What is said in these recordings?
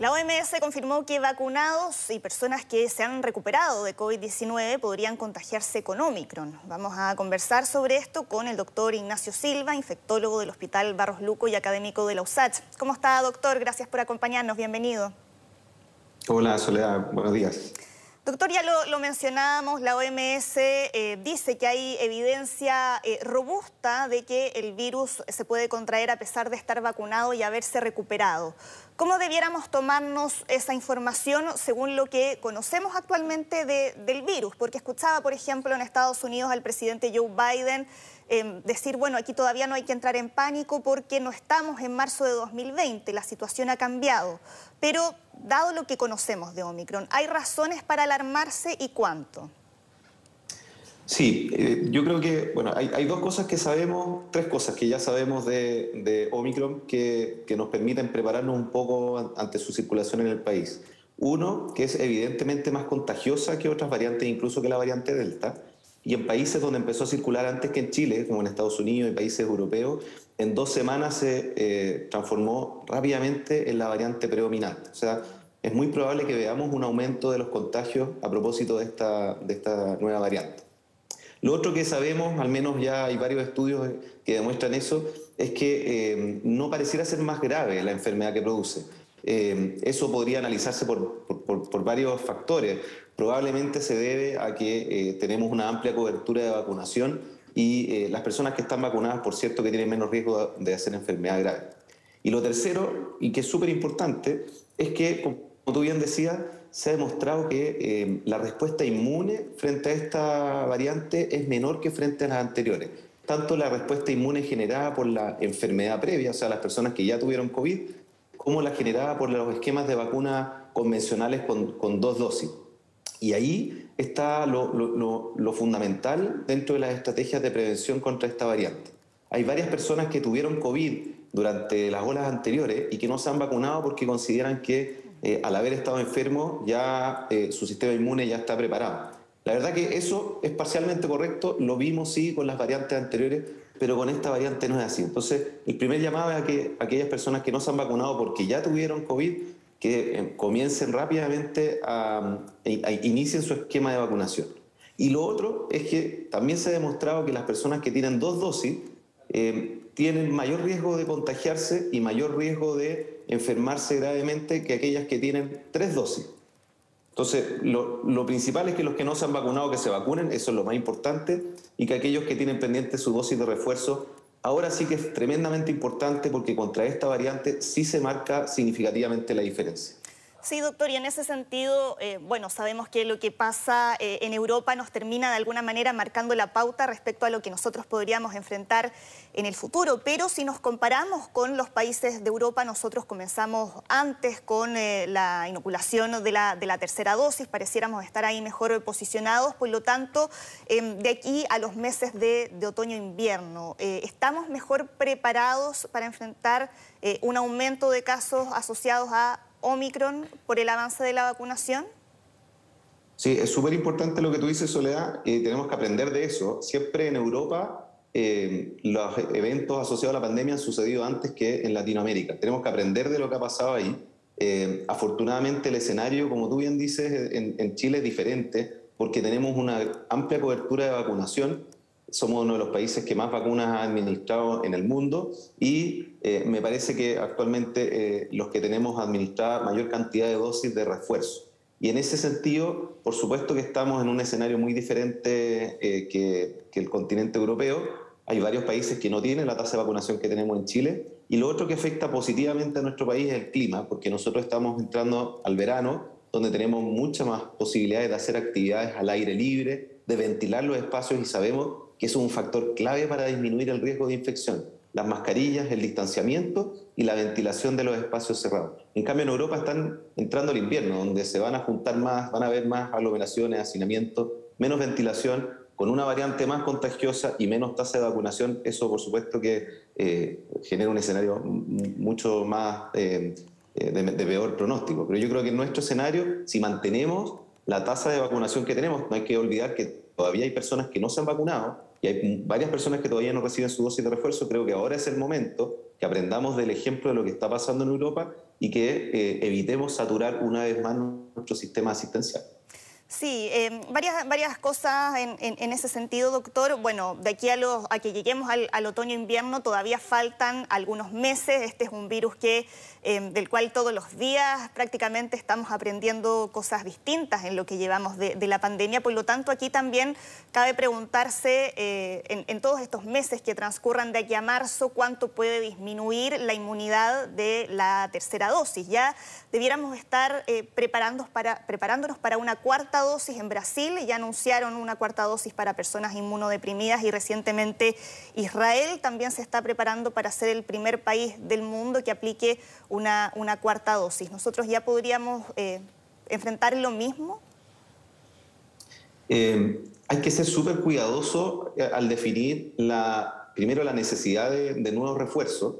La OMS confirmó que vacunados y personas que se han recuperado de COVID-19 podrían contagiarse con Omicron. Vamos a conversar sobre esto con el doctor Ignacio Silva, infectólogo del Hospital Barros Luco y académico de la USACH. ¿Cómo está, doctor? Gracias por acompañarnos. Bienvenido. Hola, Soledad. Buenos días. Doctor, ya lo, mencionábamos, la OMS eh, dice que hay evidencia eh, robusta de que el virus se puede contraer a pesar de estar vacunado y haberse recuperado. ¿Cómo debiéramos tomarnos esa información según lo que conocemos actualmente del virus? Porque escuchaba, por ejemplo, en Estados Unidos al presidente Joe Biden em, decir, bueno, aquí todavía no hay que entrar en pánico porque no estamos en marzo de 2020, la situación ha cambiado. Pero dado lo que conocemos de Omicron, ¿hay razones para alarmarse y cuánto? Sí, eh, yo creo que, bueno, hay, dos cosas que sabemos, tres cosas que ya sabemos de, Omicron que, nos permiten prepararnos un poco ante su circulación en el país. Uno, que es evidentemente más contagiosa que otras variantes, incluso que la variante Delta. Y en países donde empezó a circular antes que en Chile, como en Estados Unidos y países europeos, en dos semanas se eh, transformó rápidamente en la variante predominante. O sea, es muy probable que veamos un aumento de los contagios a propósito de esta, de esta nueva variante. Lo otro que sabemos, al menos ya hay varios estudios que demuestran eso, es que eh, no pareciera ser más grave la enfermedad que produce. Eh, eso podría analizarse por, varios factores. Probablemente se debe a que eh, tenemos una amplia cobertura de vacunación y las personas que están vacunadas, por cierto, que tienen menos riesgo de hacer enfermedad grave. Y lo tercero, y que es súper importante, es que, como tú bien decías, se ha demostrado que eh, la respuesta inmune frente a esta variante es menor que frente a las anteriores. Tanto la respuesta inmune generada por la enfermedad previa, o sea, las personas que ya tuvieron COVID, como la generada por los esquemas de vacuna convencionales con, dos dosis. Y ahí está lo, lo, fundamental dentro de las estrategias de prevención contra esta variante. Hay varias personas que tuvieron COVID durante las olas anteriores y que no se han vacunado porque consideran que eh, al haber estado enfermo, ya eh, su sistema inmune ya está preparado. La verdad que eso es parcialmente correcto, lo vimos sí con las variantes anteriores, pero con esta variante no es así. Entonces, el primer llamado es a que aquellas personas que no se han vacunado porque ya tuvieron COVID, que eh, comiencen rápidamente a, inicien su esquema de vacunación. Y lo otro es que también se ha demostrado que las personas que tienen dos dosis tienen mayor riesgo de contagiarse y mayor riesgo de enfermarse gravemente que aquellas que tienen tres dosis. Entonces, lo, principal es que los que no se han vacunado que se vacunen, eso es lo más importante, y que aquellos que tienen pendiente su dosis de refuerzo, ahora sí que es tremendamente importante porque contra esta variante sí se marca significativamente la diferencia. Sí, doctor, y en ese sentido, eh, bueno, sabemos que lo que pasa eh, en Europa nos termina de alguna manera marcando la pauta respecto a lo que nosotros podríamos enfrentar en el futuro, pero si nos comparamos con los países de Europa, nosotros comenzamos antes con eh, la inoculación de la, tercera dosis, pareciéramos estar ahí mejor posicionados, por lo tanto, em, de aquí a los meses de, de otoño-invierno, ¿estamos mejor preparados para enfrentar un aumento de casos asociados a Omicron por el avance de la vacunación? Sí, es súper importante lo que tú dices, Soledad, y tenemos que aprender de eso. Siempre en Europa eh, los eventos asociados a la pandemia han sucedido antes que en Latinoamérica. Tenemos que aprender de lo que ha pasado ahí. Eh, afortunadamente el escenario, como tú bien dices, en Chile es diferente porque tenemos una amplia cobertura de vacunación somos uno de los países que más vacunas ha administrado en el mundo y eh, me parece que actualmente eh, los que tenemos administrada mayor cantidad de dosis de refuerzo. Y en ese sentido, por supuesto que estamos en un escenario muy diferente eh, que, que, el continente europeo. Hay varios países que no tienen la tasa de vacunación que tenemos en Chile. Y lo otro que afecta positivamente a nuestro país es el clima, porque nosotros estamos entrando al verano, donde tenemos muchas más posibilidades de hacer actividades al aire libre, de ventilar los espacios y sabemos que es un factor clave para disminuir el riesgo de infección. Las mascarillas, el distanciamiento y la ventilación de los espacios cerrados. En cambio, en Europa están entrando el invierno, donde se van a juntar más, van a haber más aglomeraciones, hacinamiento, menos ventilación, con una variante más contagiosa y menos tasa de vacunación. Eso, por supuesto, que eh, genera un escenario mucho más eh, eh, de, de peor pronóstico. Pero yo creo que en nuestro escenario, si mantenemos la tasa de vacunación que tenemos, no hay que olvidar que todavía hay personas que no se han vacunado y hay varias personas que todavía no reciben su dosis de refuerzo, creo que ahora es el momento que aprendamos del ejemplo de lo que está pasando en Europa y que eh, evitemos saturar una vez más nuestro sistema asistencial. Sí, em, varias, varias cosas en, ese sentido, doctor. Bueno, de aquí a, a que lleguemos al, otoño-invierno todavía faltan algunos meses. Este es un virus que, em, del cual todos los días prácticamente estamos aprendiendo cosas distintas en lo que llevamos de, la pandemia. Por lo tanto, aquí también cabe preguntarse eh, en, todos estos meses que transcurran de aquí a marzo cuánto puede disminuir la inmunidad de la tercera dosis. Ya debiéramos estar eh, preparándonos, para, preparándonos para una cuarta dosis en Brasil, ya anunciaron una cuarta dosis para personas inmunodeprimidas y recientemente Israel también se está preparando para ser el primer país del mundo que aplique una, una cuarta dosis. ¿Nosotros ya podríamos eh, enfrentar lo mismo? Eh, hay que ser súper cuidadoso eh, al definir primero la necesidad de, nuevos refuerzos.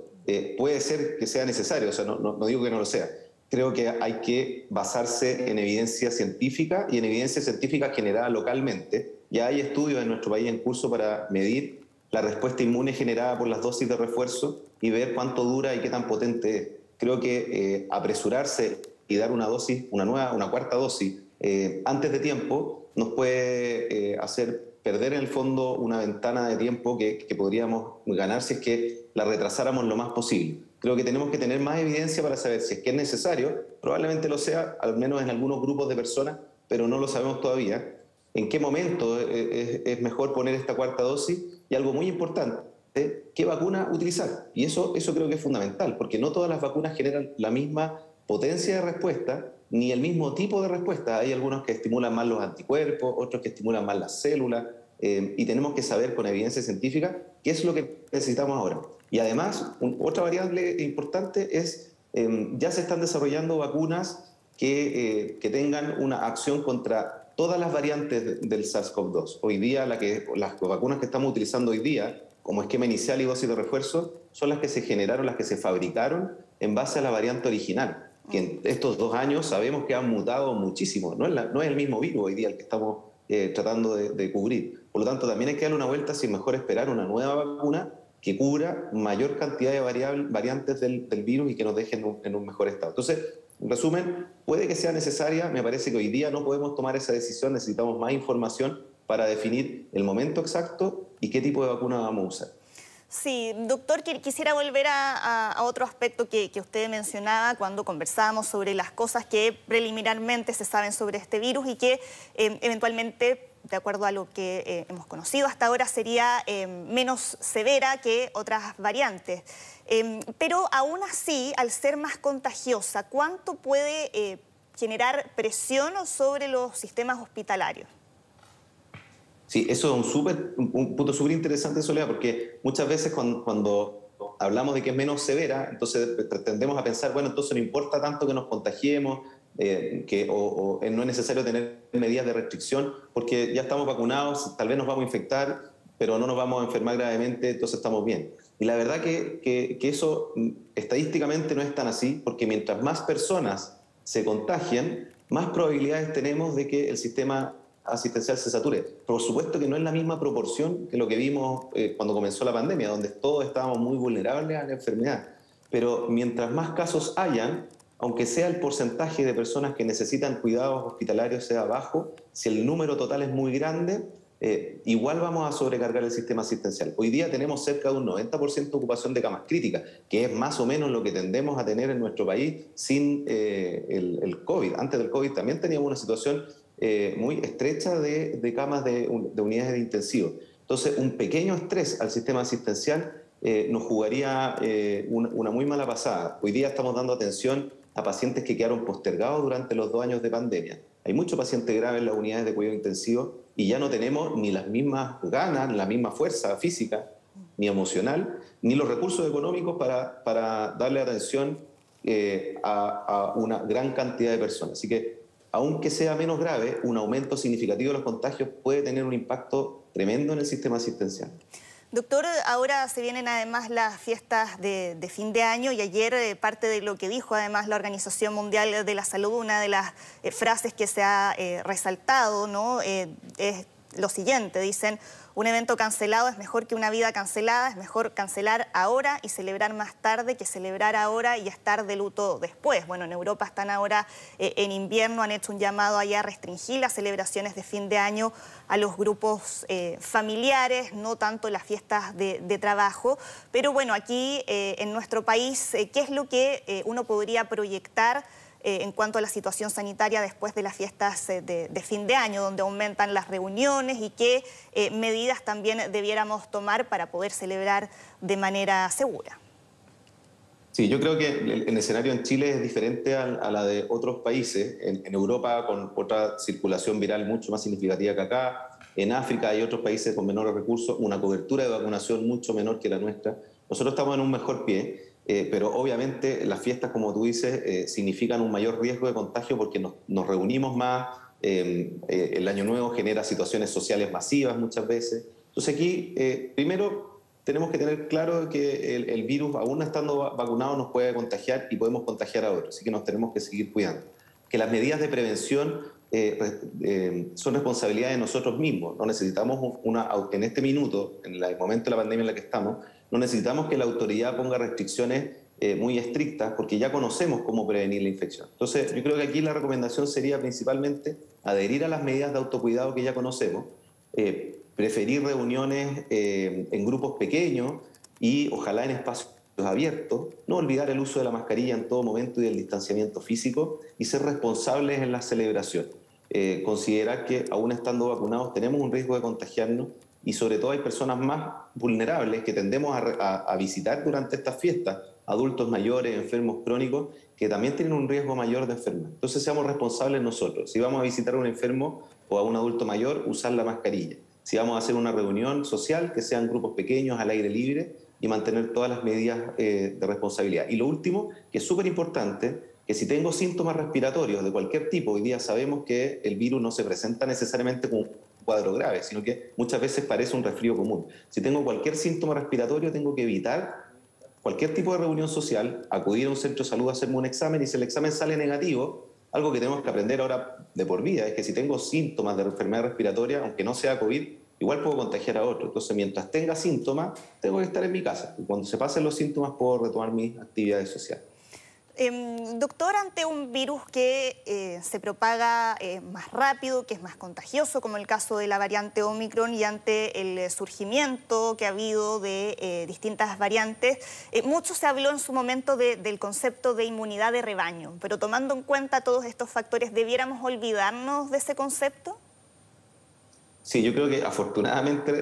puede ser que sea necesario, o sea, no digo que no lo sea, creo que hay que basarse en evidencia científica y en evidencia científica generada localmente. Ya hay estudios en nuestro país en curso para medir la respuesta inmune generada por las dosis de refuerzo y ver cuánto dura y qué tan potente es. Creo que eh, apresurarse y dar una dosis, una nueva, una cuarta dosis eh, antes de tiempo nos puede eh, hacer perder en el fondo una ventana de tiempo que, que podríamos ganar si es que la retrasáramos lo más posible. Creo que tenemos que tener más evidencia para saber si es que es necesario, probablemente lo sea, al menos en algunos grupos de personas, pero no lo sabemos todavía. ¿En qué momento es, mejor poner esta cuarta dosis? Y algo muy importante, ¿qué vacuna utilizar? Y eso, eso creo que es fundamental, porque no todas las vacunas generan la misma potencia de respuesta ni el mismo tipo de respuesta. Hay algunos que estimulan más los anticuerpos, otros que estimulan más las células, eh, y tenemos que saber con evidencia científica qué es lo que necesitamos ahora. Y además, otra variable importante es, em, ya se están desarrollando vacunas que, eh, que, tengan una acción contra todas las variantes del SARS-CoV-2. Hoy día, la que, las vacunas que estamos utilizando hoy día, como esquema inicial y dosis de refuerzo, son las que se generaron, las que se fabricaron en base a la variante original, que en estos dos años sabemos que han mutado muchísimo. No es, no es el mismo virus hoy día el que estamos eh, tratando de, de, cubrir. Por lo tanto, también hay que darle una vuelta si mejor esperar una nueva vacuna que cubra mayor cantidad de variantes del, virus y que nos dejen en un, mejor estado. Entonces, en resumen, puede que sea necesaria, me parece que hoy día no podemos tomar esa decisión, necesitamos más información para definir el momento exacto y qué tipo de vacuna vamos a usar. Sí, doctor, quisiera volver a, otro aspecto que, usted mencionaba cuando conversábamos sobre las cosas que preliminarmente se saben sobre este virus y que eh, eventualmente de acuerdo a lo que eh, hemos conocido hasta ahora, sería eh, menos severa que otras variantes. Em, pero aún así, al ser más contagiosa, ¿cuánto puede eh, generar presión sobre los sistemas hospitalarios? Sí, eso es un, un punto súper interesante, Soledad, porque muchas veces cuando, cuando hablamos de que es menos severa, entonces tendemos a pensar, bueno, entonces no importa tanto que nos contagiemos, eh, que o, no es necesario tener medidas de restricción porque ya estamos vacunados, tal vez nos vamos a infectar, pero no nos vamos a enfermar gravemente, entonces estamos bien. Y la verdad que, que, eso mm, estadísticamente no es tan así, porque mientras más personas se contagian, más probabilidades tenemos de que el sistema asistencial se sature. Por supuesto que no es la misma proporción que lo que vimos eh, cuando comenzó la pandemia, donde todos estábamos muy vulnerables a la enfermedad. Pero mientras más casos hayan, aunque sea el porcentaje de personas que necesitan cuidados hospitalarios sea bajo, si el número total es muy grande, eh, igual vamos a sobrecargar el sistema asistencial. Hoy día tenemos cerca de un 90% de ocupación de camas críticas, que es más o menos lo que tendemos a tener en nuestro país sin eh, el, COVID. Antes del COVID también teníamos una situación eh, muy estrecha de, camas de, unidades de intensivo. Entonces, un pequeño estrés al sistema asistencial nos jugaría una, una muy mala pasada. Hoy día estamos dando atención a pacientes que quedaron postergados durante los dos años de pandemia. Hay muchos pacientes graves en las unidades de cuidado intensivo y ya no tenemos ni las mismas ganas, la misma fuerza física, ni emocional, ni los recursos económicos para, para darle atención eh, a, a una gran cantidad de personas. Así que, aunque sea menos grave, un aumento significativo de los contagios puede tener un impacto tremendo en el sistema asistencial. Doctor, ahora se vienen además las fiestas de, fin de año y ayer eh, parte de lo que dijo además la Organización Mundial de la Salud, una de las eh, frases que se ha eh, resaltado, ¿no? es lo siguiente, dicen, un evento cancelado es mejor que una vida cancelada, es mejor cancelar ahora y celebrar más tarde que celebrar ahora y estar de luto después. Bueno, en Europa están ahora eh, en invierno, han hecho un llamado allá a restringir las celebraciones de fin de año a los grupos eh, familiares, no tanto las fiestas de, trabajo. Pero bueno, aquí eh, en nuestro país, ¿qué es lo que uno podría proyectar? Eh, en cuanto a la situación sanitaria después de las fiestas eh, de, fin de año, donde aumentan las reuniones y qué eh, medidas también debiéramos tomar para poder celebrar de manera segura. Sí, yo creo que el, escenario en Chile es diferente a, la de otros países. En, en, Europa, con otra circulación viral mucho más significativa que acá. En África hay otros países con menores recursos, una cobertura de vacunación mucho menor que la nuestra. Nosotros estamos en un mejor pie. Eh, pero obviamente las fiestas, como tú dices, eh, significan un mayor riesgo de contagio porque nos, reunimos más, eh, el año nuevo genera situaciones sociales masivas muchas veces. Entonces aquí, primero, tenemos que tener claro que el, virus, aún estando vacunado, nos puede contagiar y podemos contagiar a otros, así que nos tenemos que seguir cuidando. Que las medidas de prevención son responsabilidad de nosotros mismos. No necesitamos una, en este minuto, en el momento de la pandemia en la que estamos, no necesitamos que la autoridad ponga restricciones eh, muy estrictas porque ya conocemos cómo prevenir la infección. Entonces, yo creo que aquí la recomendación sería principalmente adherir a las medidas de autocuidado que ya conocemos, eh, preferir reuniones eh, en grupos pequeños y ojalá en espacios abiertos, no olvidar el uso de la mascarilla en todo momento y el distanciamiento físico y ser responsables en la celebración. considerar que aún estando vacunados tenemos un riesgo de contagiarnos y sobre todo hay personas más vulnerables que tendemos a, visitar durante estas fiestas, adultos mayores, enfermos crónicos, que también tienen un riesgo mayor de enfermar. Entonces seamos responsables nosotros. Si vamos a visitar a un enfermo o a un adulto mayor, usar la mascarilla. Si vamos a hacer una reunión social, que sean grupos pequeños, al aire libre, y mantener todas las medidas eh, de responsabilidad. Y lo último, que es súper importante, que si tengo síntomas respiratorios de cualquier tipo, hoy día sabemos que el virus no se presenta necesariamente como cuadro grave, sino que muchas veces parece un resfrío común. Si tengo cualquier síntoma respiratorio, tengo que evitar cualquier tipo de reunión social, acudir a un centro de salud a hacerme un examen y si el examen sale negativo, algo que tenemos que aprender ahora de por vida es que si tengo síntomas de enfermedad respiratoria, aunque no sea COVID, igual puedo contagiar a otro. Entonces, mientras tenga síntomas, tengo que estar en mi casa. Y cuando se pasen los síntomas, puedo retomar mis actividades sociales. Em, doctor, ante un virus que eh, se propaga eh, más rápido, que es más contagioso, como el caso de la variante Omicron, y ante el eh, surgimiento que ha habido de distintas variantes, mucho se habló en su momento del concepto de inmunidad de rebaño, pero tomando en cuenta todos estos factores, ¿debiéramos olvidarnos de ese concepto? Sí, yo creo que afortunadamente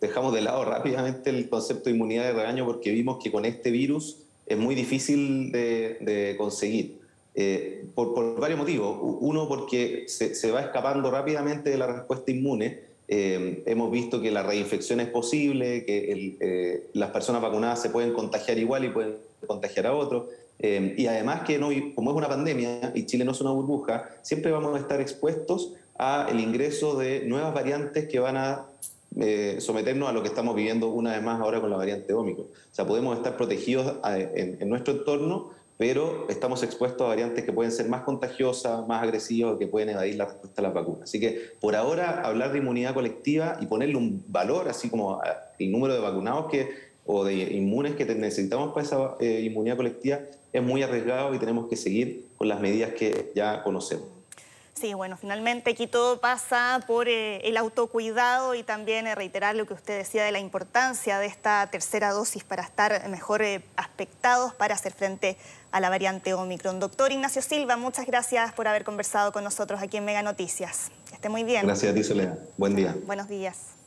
dejamos de lado rápidamente el concepto de inmunidad de rebaño porque vimos que con este virus es muy difícil de, conseguir. Eh, por, varios motivos. Uno, porque se, va escapando rápidamente de la respuesta inmune. Eh, hemos visto que la reinfección es posible, que eh, las personas vacunadas se pueden contagiar igual y pueden contagiar a otros. y además que como es una pandemia y Chile no es una burbuja, siempre vamos a estar expuestos al ingreso de nuevas variantes que van a eh, someternos a lo que estamos viviendo una vez más ahora con la variante Ómico. O sea, podemos estar protegidos en, nuestro entorno, pero estamos expuestos a variantes que pueden ser más contagiosas, más agresivas, que pueden evadir la respuesta a las vacunas. Así que por ahora hablar de inmunidad colectiva y ponerle un valor, así como el número de vacunados que, o de inmunes que necesitamos para esa eh, inmunidad colectiva, es muy arriesgado y tenemos que seguir con las medidas que ya conocemos. Sí, bueno, finalmente aquí todo pasa por eh, el autocuidado y también eh, reiterar lo que usted decía de la importancia de esta tercera dosis para estar mejor eh, aspectados para hacer frente a la variante Omicron. Doctor Ignacio Silva, muchas gracias por haber conversado con nosotros aquí en Mega Noticias. Que esté muy bien. Gracias a ti, Soledad. Buen día. Buenos días.